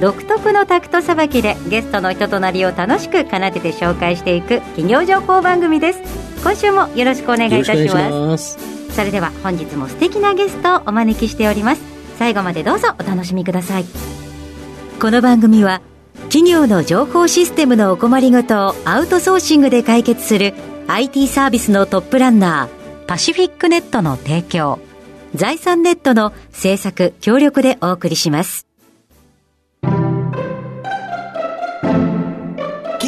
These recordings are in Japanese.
独特のタクトさばきでゲストの人となりを楽しく奏でて紹介していく企業情報番組です。今週もよろしくお願いいたします。それでは本日も素敵なゲストをお招きしております。最後までどうぞお楽しみください。この番組は企業の情報システムのお困りごとをアウトソーシングで解決する IT サービスのトップランナーパシフィックネットの提供財産ネットの制作協力でお送りします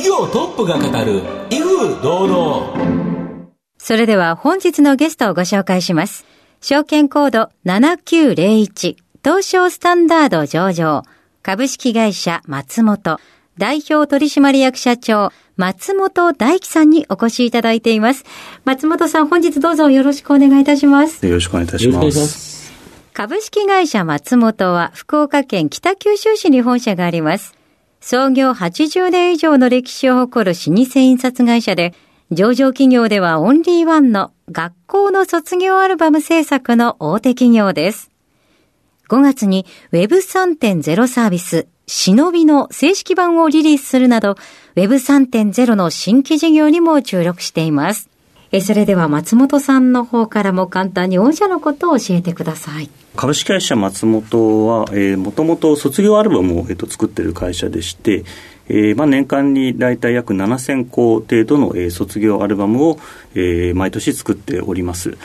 業トップが語る威風堂々それでは本日のゲストをご紹介します証券コード7901東証スタンダード上場株式会社松本代表取締役社長松本大樹さんにお越しいただいています。松本さん、本日どうぞよろしくお願いいたします。よろしくお願いいたします。株式会社松本は福岡県北九州市に本社があります。創業80年以上の歴史を誇る老舗印刷会社で、上場企業ではオンリーワンの学校の卒業アルバム制作の大手企業です。5月に Web3.0 サービス忍びの正式版をリリースするなど、Web3.0 の新規事業にも注力しています。えそれでは松本さんの方からも簡単に御社のことを教えてください。株式会社松本は、え、もともと卒業アルバムを、えー、と作っている会社でして、えーまあ、年間に大体約7000個程度の、えー、卒業アルバムを、えー、毎年作っております。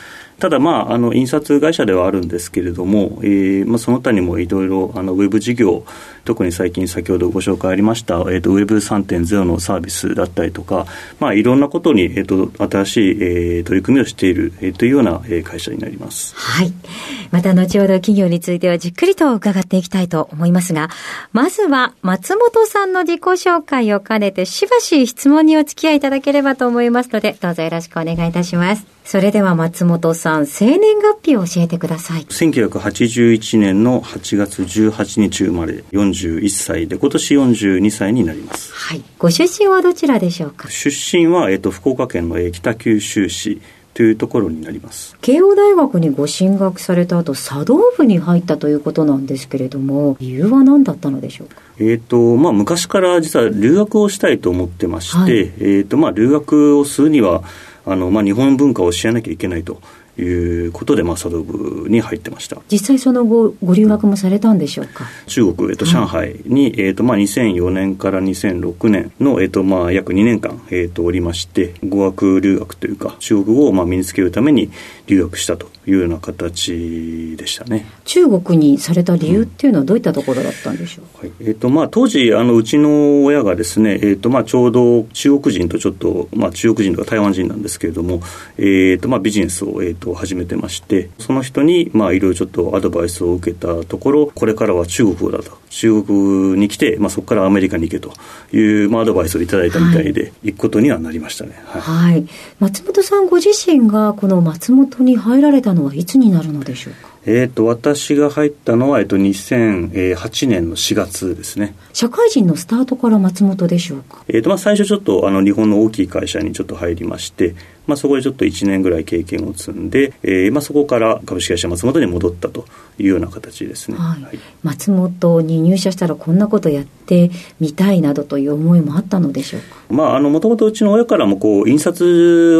ただ、まあ、あの印刷会社ではあるんですけれども、えーまあ、その他にもいろいろあのウェブ事業、特に最近先ほどご紹介ありました、えーと、ウェブ3.0のサービスだったりとか、まあ、いろんなことに、えーと、新しい、えー、取り組みをしている、えー、というような、えー、会社になります。はい。また後ほど企業についてはじっくりと伺っていきたいと思いますが、まずは松本さんの自己紹介を兼ねてしばし質問にお付き合いいただければと思いますので、どうぞよろしくお願いいたします。それでは松本さん、生年月日を教えてください。1981年の8月18日生まれ、41歳で、今年42歳になります。はい。ご出身はどちらでしょうか？出身は、えっと、福岡県の北九州市。というところになります。慶応大学にご進学された後茶道部に入ったということなんですけれども理由は何だったのでしょうか？えーとまあ、昔から実は留学をしたいと思ってまして、はい、えーとまあ、留学をするにはあの、まあ、日本文化を知らなきゃいけないということで、まあ、茶道部に入ってました。実際その後ご留学もされたんでしょうか？中国、えっと、上海に、はい、えっとまあ、2004年から2006年の、えっとまあ、約2年間、えっと、おりまして語学留学というか中国語をまあ身につけるために留学したというような形でしたね。中国にされた理由っていうのはどういったところだったんでしょう、うん、はい。えっとまあ、当時あのうちの親がですね、えっとまあ、ちょうど中国人とちょっと、まあ、中国人とか台湾人なんですけれども、えっとまあ、ビジネスを、えっと、始めてましてその人にまあいろいろちょっとアドバイスを受けたところこれからは中国語だと。中国に来て、まあ、そこからアメリカに行けという、まあ、アドバイスをいただいたみたいで、はい、行くことにはなりましたね、はい、はい、松本さんご自身がこの松本に入られたのはいつになるのでしょうか？えーと、私が入ったのは、えーと、2008年の4月ですね。社会人のスタートから松本でしょうか、えーとまあ、最初ちょっとあの日本の大きい会社にちょっと入りましてまあ、そこでちょっと1年ぐらい経験を積んで、えーまあ、そこから株式会社松本に戻ったというような形ですね、はい、はい、松本に入社したらこんなことやってみたいなどという思いもあったのでしょうか？もともとうちの親からもこう印刷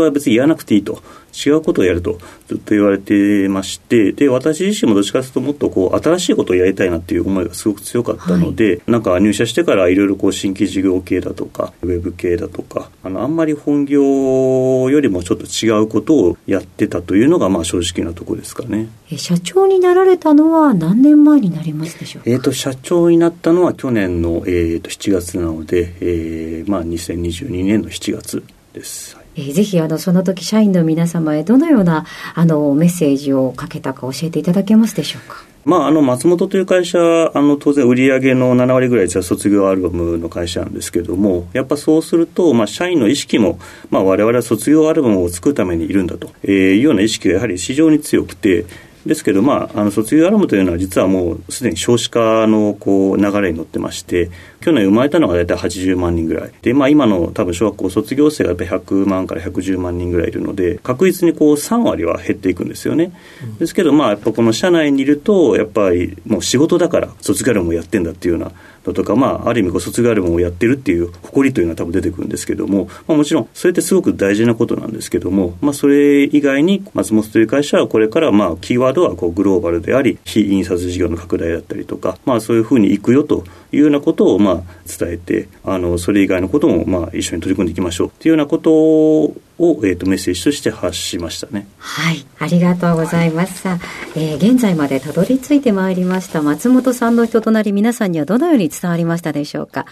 は別にやらなくていいと違うことをやるとずっと言われてましてで私自身もどっちかというともっとこう新しいことをやりたいなっていう思いがすごく強かったので、はい、なんか入社してからいろいろこう新規事業系だとかウェブ系だとかあのあんまり本業よりもちょっと違うことをやってたというのがまあ正直なところですかね。社長になられたのは何年前になりますでしょうか、えーと、社長になったのは去年の、えーと、7月なので、えーまあ、2022年の7月です。えー、ぜひあのその時社員の皆様へどのようなあのメッセージをかけたか教えていただけますでしょうか？まあ、あの松本という会社あの当然売上げの7割ぐらい実は卒業アルバムの会社なんですけどもやっぱそうすると、まあ、社員の意識も、まあ、我々は卒業アルバムを作るためにいるんだというような意識がやはり非常に強くてですけど、まあ、あの卒業アルバムというのは実はもうすでに少子化のこう流れに乗ってまして去年生まれたのが大体80万人ぐらい。で、まあ、今の多分小学校卒業生がやっぱり100万から110万人ぐらいいるので確実にこう3割は減っていくんですよね、うん、ですけど、まあ、やっぱこの社内にいるとやっぱりもう仕事だから卒業アルバムをやってんだっていうようなのとか、まあ、ある意味ご卒業アルバムをやってるっていう誇りというのは多分出てくるんですけども、まあ、もちろんそれってすごく大事なことなんですけども、まあ、それ以外に松本という会社はこれからまあキーワードはこうグローバルであり非印刷事業の拡大だったりとか、まあ、そういうふうにいくよというようなことをまあ伝えてあのそれ以外のこともまあ一緒に取り組んでいきましょう。というようなことをを、えーと、メッセージとして発しましたね。はい。ありがとうございます、はい、えー、現在までたどり着いてまいりました。松本さんの人となり皆さんにはどのように伝わりましたでしょうか。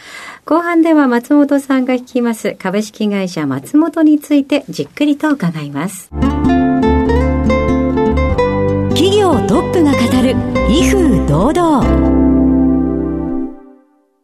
後半では松本さんが引きます株式会社松本についてじっくりと伺います。企業トップが語る威風堂々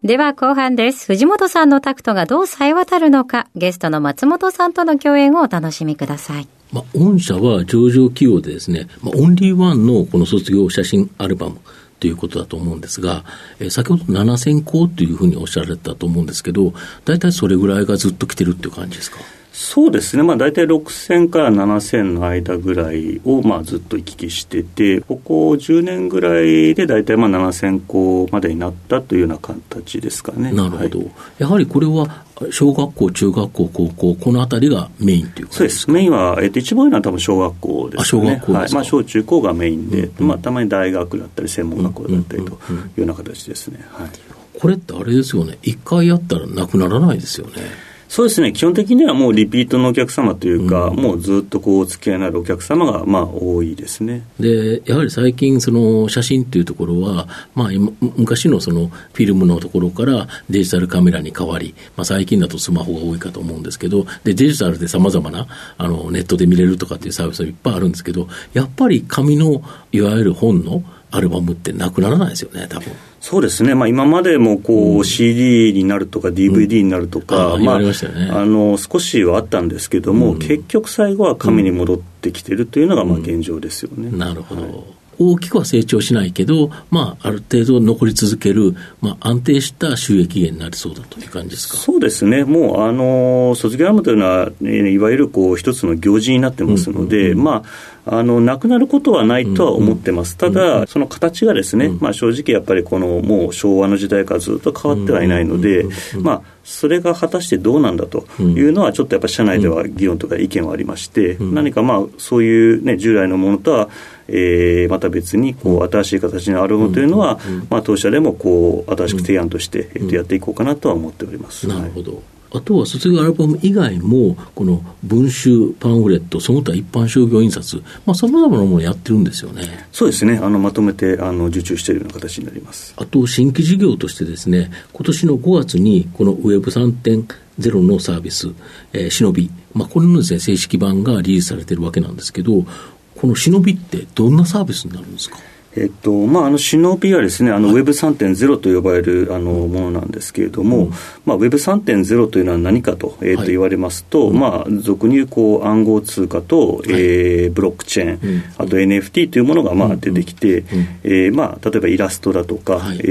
では後半です。藤本さんのタクトがどう冴え渡るのか、ゲストの松本さんとの共演をお楽しみください。まあ、御社は上場企業でですね、まあ、オンリーワンのこの卒業写真アルバムということだと思うんですが、えー、先ほど7000個というふうにおっしゃられたと思うんですけど、大体それぐらいがずっと来てるっていう感じですか？そうですね、まあ、大体6000から7000の間ぐらいを、まあ、ずっと行き来してて、ここ10年ぐらいで大体まあ7000個までになったというような形ですかね。なるほど、はい、やはりこれは小学校、中学校、高校、このあたりがメインというそうです、メインは、えっと、一番多いのは多分小学校ですね、あ小学校はい。まあ、小中高がメインで、うんうん、まあ、たまに大学だったり、専門学校だったりというような形ですね。はい、これってあれですよね、一回やったらなくならないですよね。そうですね、基本的にはもうリピートのお客様というか、うん、もうずっとこうお付き合いのあるお客様がまあ多いですね。でやはり最近、その写真というところは、まあ、昔のそのフィルムのところからデジタルカメラに変わり、まあ、最近だとスマホが多いかと思うんですけど、でデジタルでさまざまなあのネットで見れるとかっていうサービスがいっぱいあるんですけど、やっぱり紙のいわゆる本のアルバムってなくならないですよね、多分。そうですね、まあ、今までもこう、うん、CD になるとか DVD になるとか、うん、まあ、あの少しはあったんですけども、うん、結局最後は紙に戻ってきてるというのがまあ現状ですよね。なるほど、はい大きくは成長しないけど、まあ、ある程度残り続ける、まあ、安定した収益源になりそうだという感じですか？そうですね、もう、あの卒業アルバムというのは、いわゆるこう一つの行事になってますので、うんうんうん、まあ、あのなくなることはないとは思ってます、ただ、その形がですね、まあ、正直やっぱりこのもう昭和の時代からずっと変わってはいないので、まあ、それが果たしてどうなんだというのは、ちょっとやっぱり社内では議論とか意見はありまして、何かまあそういう、ね、従来のものとは、えー、また別にこう新しい形のあるものというのは、まあ、当社でもこう新しく提案として、えっと、やっていこうかなとは思っております。なるほど、あとは卒業アルバム以外も、この文集、パンフレット、その他一般商業印刷、さまざ、まなものをやってるんですよね。そうですね、あのまとめてあの受注しているような形になります。あと、新規事業としてですね、今年の5月に、このウェブ3.0のサービス、えー、忍び、まあ、これのです、ね、正式版がリリースされてるわけなんですけど、この忍びってどんなサービスになるんですか？えっとまあ、あの忍びはですね、あの、ウェブ3.0と呼ばれるあのものなんですけれども、うん、まあ、ウェブ3.0というのは何かと,、えー、と言われますと、はい、まあ、俗に言うこう暗号通貨と、はい、えー、ブロックチェーン、うん、あと NFT というものがまあ出てきて、うん、えー、まあ、例えばイラストだとか、はい、え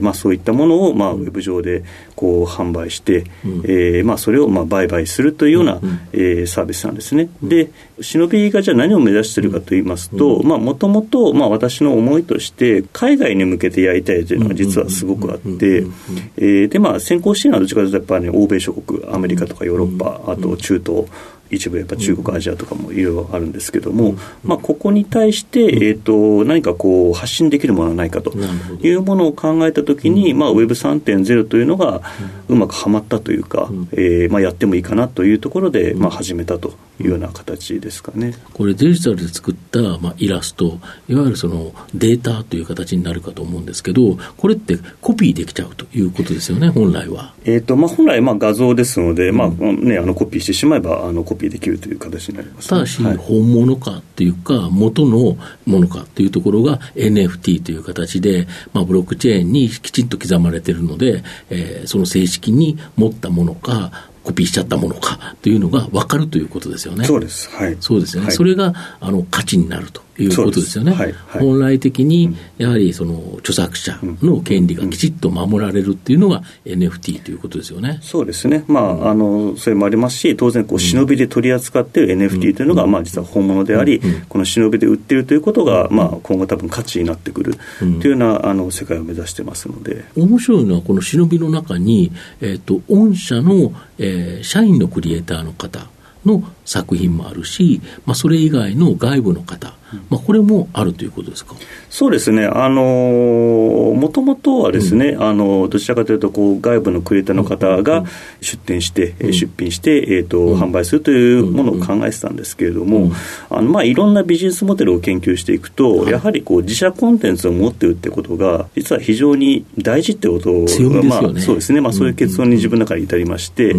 ー、まあ、そういったものを、まあ、ウェブ上でこう販売して、うん、えー、まあ、それをまあ売買するというような、うん、えー、サービスなんですね。で忍びがじゃあ何を目指しているかといいますともともと私の思いとして海外に向けてやりたいというのが実はすごくあってでまあ先行しているのはどちらかというとやっぱり、ね、欧米諸国アメリカとかヨーロッパあと中東一部やっぱ中国、アジアとかもいろいろあるんですけども、まあ、ここに対して、えーと、何かこう発信できるものはないかというものを考えたときに、まあ、Web3.0 というのがうまくはまったというか、えーまあ、やってもいいかなというところで、まあ、始めたというような形ですかね。これデジタルで作った、まあ、イラストいわゆるそのデータという形になるかと思うんですけどこれってコピーできちゃうということですよね本来は。えーとまあ、本来まあ画像ですので、まあね、あのコピーしてしまえばあのコピピーできるという形になります、ただし、本物かっていうか、元のものかっていうところが NFT という形で、まあ、ブロックチェーンにきちんと刻まれているので、えー、その正式に持ったものか、コピーしちゃったものかというのが分かるということですよね。そうです。はい。そうですね。はい、それが、あの、価値になるということですよね。はいはい、本来的に、やはりその著作者の権利がきちっと守られるっていうのが NFT ということですよね。そうですね。まあ、あの、それもありますし、当然、こう、忍びで取り扱っている NFT というのが、まあ、実は本物であり、この忍びで売っているということが、まあ、今後多分価値になってくるというような、あの、世界を目指してますので。面白いのは、この忍びの中に、えっ、と、御社の、えー、社員のクリエイターの方の作品もあるし、まあ、それ以外の外部の方、まあ、これもあるということですか？そうですね、もともとはですね、うん、あのどちらかというとこう、外部のクリエイターの方が出展して、うん、出品して、えーと、うん、販売するというものを考えてたんですけれども、あのまあ、いろんなビジネスモデルを研究していくと、やはりこう自社コンテンツを持ってるってことが、実は非常に大事ってことが、ね、まあ、そうですね、まあ、そういう結論に自分の中で至りまして、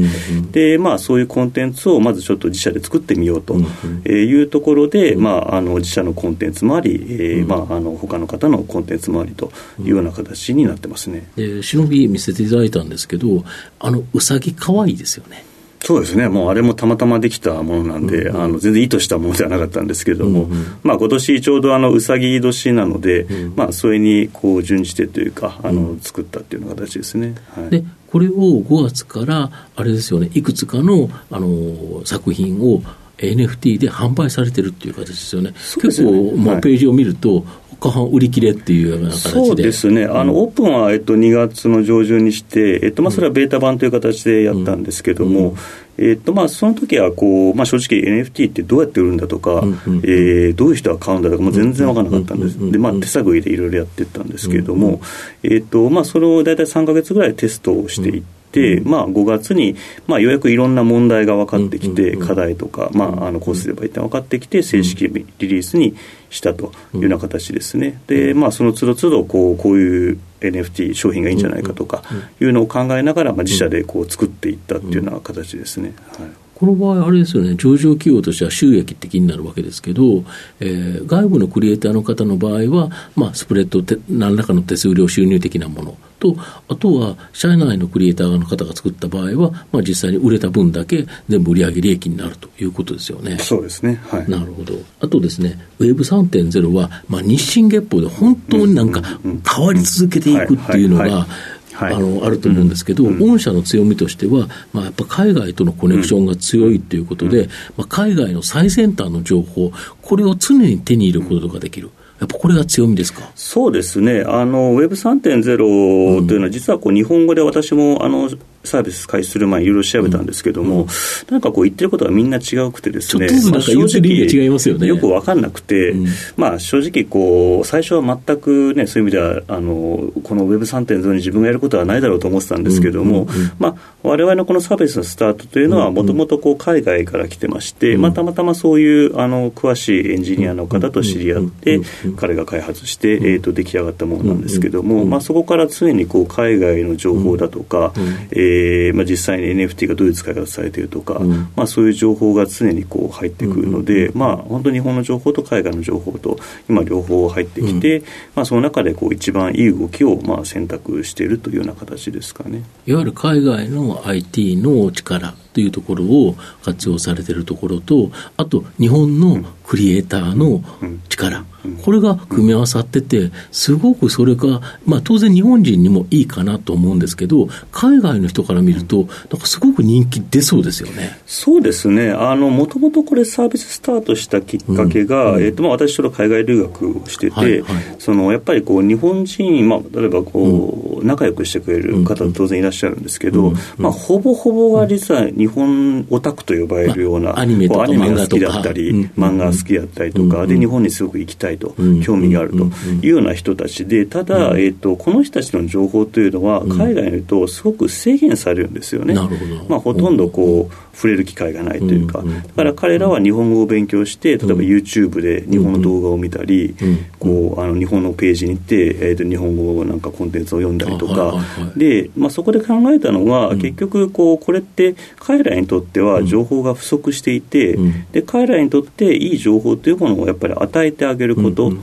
でまあ、そういうコンテンツをまずちょっと自社で作ってみようというところで、まあ、あの自社のコンテンツもあり、えーまあ、あの他の方のコンテンツもありというような形になってますね。で忍び見せていただいたんですけど、あのうさぎかわいいですよね。そうですね、もうあれもたまたまできたものなんで、うんうん、あの全然意図したものではなかったんですけれども、うんうん、まあ今年ちょうどあのうさぎ年なので、うん、まあそれにこう準じてというか、あの作ったっていうような形ですね。はい、でこれを5月からあれですよね、いくつかのあの作品を NFT で販売されてるっていう形ですよね。ね。結構、まあ、ページを見ると、後半売り切れっていうような形で。そうですね、あのオープンは、えっと、2月の上旬にして、えっとまあ、それはベータ版という形でやったんですけども、うん。うんえっとまあ、その時はこう、まあ、正直 NFT ってどうやって売るんだとか、うんうん、えー、どういう人が買うんだとかも全然分からなかったんです、でまあ、手探りでいろいろやってったんですけれども、うんうん、えっとまあ、それを大体3か月ぐらいテストをしていって、まあ、5月に、まあ、ようやくいろんな問題が分かってきて、課題とか、まあ、あのこうすればいいって分かってきて、正式リリースにしたというような形ですね。で、まあ、その都度都度こう、こういう NFT 商品がいいんじゃないかとかいうのを考えながら、まあ、自社でこう作っていったっていうような形ですね。はいこの場合、あれですよね、上場企業としては収益的になるわけですけど、えー、外部のクリエイターの方の場合は、まあ、スプレッド、何らかの手数料収入的なものと、あとは社内のクリエイターの方が作った場合は、まあ、実際に売れた分だけ全部売上利益になるということですよね。そうですね。はい。なるほど。あとですね、Web3.0 は、まあ、日進月歩で本当になんか変わり続けていくっていうのが、はい、あのあると思うんですけど、うん、御社の強みとしては、まあ、やっぱ海外とのコネクションが強いということで、うん、まあ、海外の最先端の情報、これを常に手に入れることができる。やっぱこれが強みですか？そうですね、あの Web3.0 というのは、実はこう日本語で私もあのサービス開始する前、いろいろ調べたんですけども、うん、なんかこう言ってることがみんな違うくてですね、ちょっとずつなんか違いますよね。よく分かんなくて、うん、まあ正直こう、最初は全くね、そういう意味では、あのこの Web3.0 に自分がやることはないだろうと思ってたんですけども、まあ、われわれのこのサービスのスタートというのは、もともと海外から来てまして、まあ、たまたまそういうあの詳しいエンジニアの方と知り合って、彼が開発して、えー、と出来上がったものなんですけども、まあ、そこから常にこう海外の情報だとか、ええーまあ、実際に NFT がどういう使い方されているとか、うん、まあ、そういう情報が常にこう入ってくるので、まあ、本当に日本の情報と海外の情報と今両方入ってきて、うん、まあ、その中でこう一番いい動きをまあ選択しているというような形ですかね。いわゆる海外の IT の力というところを活用されているところと、あと日本のクリエイターの力、これが組み合わさってて、すごくそれが、まあ、当然日本人にもいいかなと思うんですけど、海外の人から見ると、なんかすごく人気出そうですよね。そうですね、もともとこれ、サービススタートしたきっかけが、うんえーとまあ、私、ちょっと海外留学をしてて、はいはい、そのやっぱりこう日本人、まあ、例えばこう、仲良くしてくれる方、当然いらっしゃるんですけど、まあ、ほぼほぼが実は日本オタクと呼ばれるような、まあ、アニメとかアニメが好きだったり、漫画が好好きだったりとか、で日本にすごく行きたいと、興味があるというような人たちでただ、えーと、この人たちの情報というのは海外にいるとすごく制限されるんですよね。まあ、ほとんどこう触れる機会がないというか、だから彼らは日本語を勉強して例えば YouTube で日本の動画を見たり、こうあの日本のページに行って、えー、と日本語なんかコンテンツを読んだりとか、でまあ、そこで考えたのは、結局こうこれって彼らにとっては情報が不足していて、で彼らにとっていい情報というものをやっぱり与えてあげること、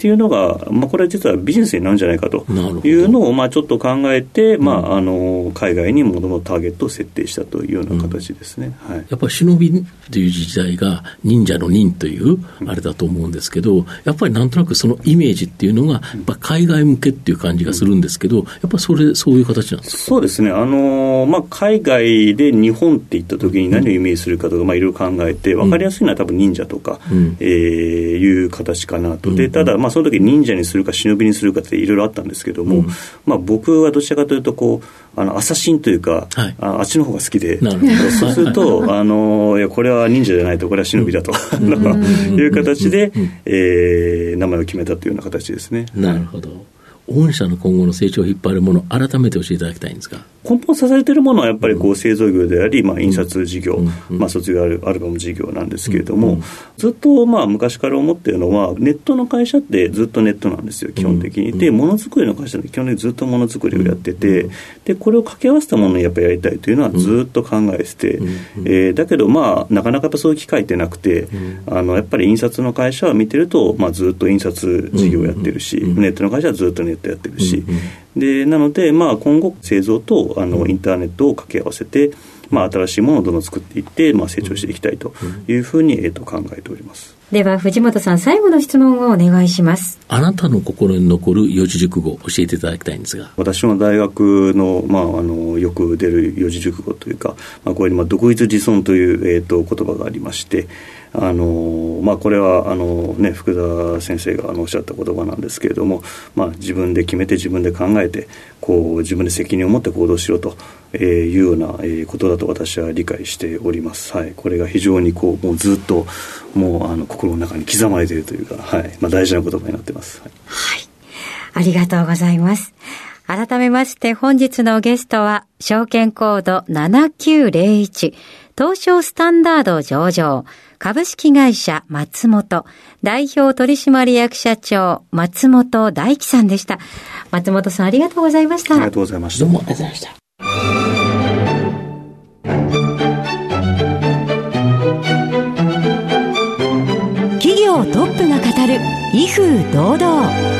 っていうのが、まあ、これは実はビジネスになるんじゃないかというのを、まあ、ちょっと考えて、まあ、あの海外にもののターゲットを設定したというような形ですね、はい、やっぱり忍びという時代が忍者の忍というあれだと思うんですけど、やっぱりなんとなくそのイメージっていうのが、やっぱ海外向けっていう感じがするんですけど、やっぱそれ、そういう形なんですか？そうですね、あのまあ、海外で日本って言った時に何をイメージするかとか、まあ、いろいろ考えて、分かりやすいのは多分忍者とか、うん、えー、いう形かなと。でただ、まあ、その時忍者にするか忍びにするかっていろいろあったんですけども、うん、まあ、僕はどちらかというとこうあのアサシンというか、はい、ああっちの方が好きでそうするとあのいやこれは忍者じゃないとこれは忍びだと、うん、いう形で、えー、名前を決めたというような形ですね。なるほど。御社の今後の成長を引っ張るもの、改めて教えていただきたいんですが根本支えているものはやっぱりこう製造業であり、まあ、印刷事業、まあ、卒業アルバム事業なんですけれども、ずっとまあ昔から思っているのは、ネットの会社ってずっとネットなんですよ、基本的に。で、ものづくりの会社って基本的にずっとものづくりをやってて、でこれを掛け合わせたものをやっぱりやりたいというのはずっと考えてて、えー、だけど、まあ、なかなかやっぱそういう機会ってなくて、あのやっぱり印刷の会社を見てると、まあ、ずっと印刷事業をやってるし、ネットの会社はずっとネットやってるし、でなので、まあ、今後製造とあのインターネットを掛け合わせて、まあ、新しいものをどんどん作っていって、まあ、成長していきたいというふうに、えー、と考えております。では藤本さん最後の質問をお願いします。あなたの心に残る四字熟語を教えていただきたいんですが。私の大学の,、まあ、あのよく出る四字熟語というか、まあ、これに、まあ、独立自尊という、えー、と言葉がありましてあのまあ、これはあの、ね、福田先生があのおっしゃった言葉なんですけれども、まあ、自分で決めて自分で考えてこう自分で責任を持って行動しろというようなえことだと私は理解しております、はい、これが非常にこうもうずっともうあの心の中に刻まれているというか、はい。まあ、大事な言葉になってます、はい、はい、ありがとうございます。改めまして本日のゲストは証券コード7901東証スタンダード上場。株式会社松本代表取締役社長松本大樹さんでした。松本さんありがとうございました。ありがとうございました。どうもありがとうございました。企業トップが語る威風堂々。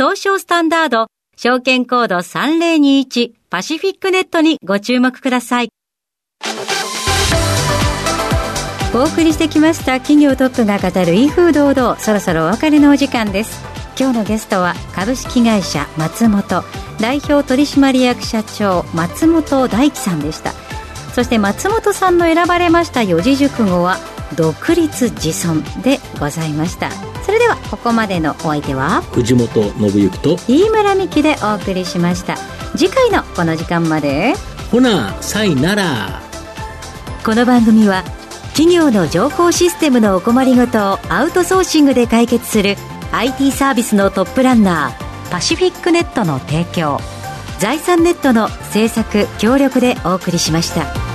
東証スタンダード、証券コード3021パシフィックネットにご注目ください。お送りしてきました企業トップが語る威風堂々、そろそろお別れのお時間です。今日のゲストは株式会社松本代表取締役社長松本大樹さんでした。そして松本さんの選ばれました四字熟語は独立自尊でございましたそれではここまでのお相手は藤本信之と飯村美希でお送りしました。次回のこの時間まで。ほなさいなら。この番組は企業の情報システムのお困りごとをアウトソーシングで解決する IT サービスのトップランナーパシフィックネットの提供財産ネットの制作協力でお送りしました。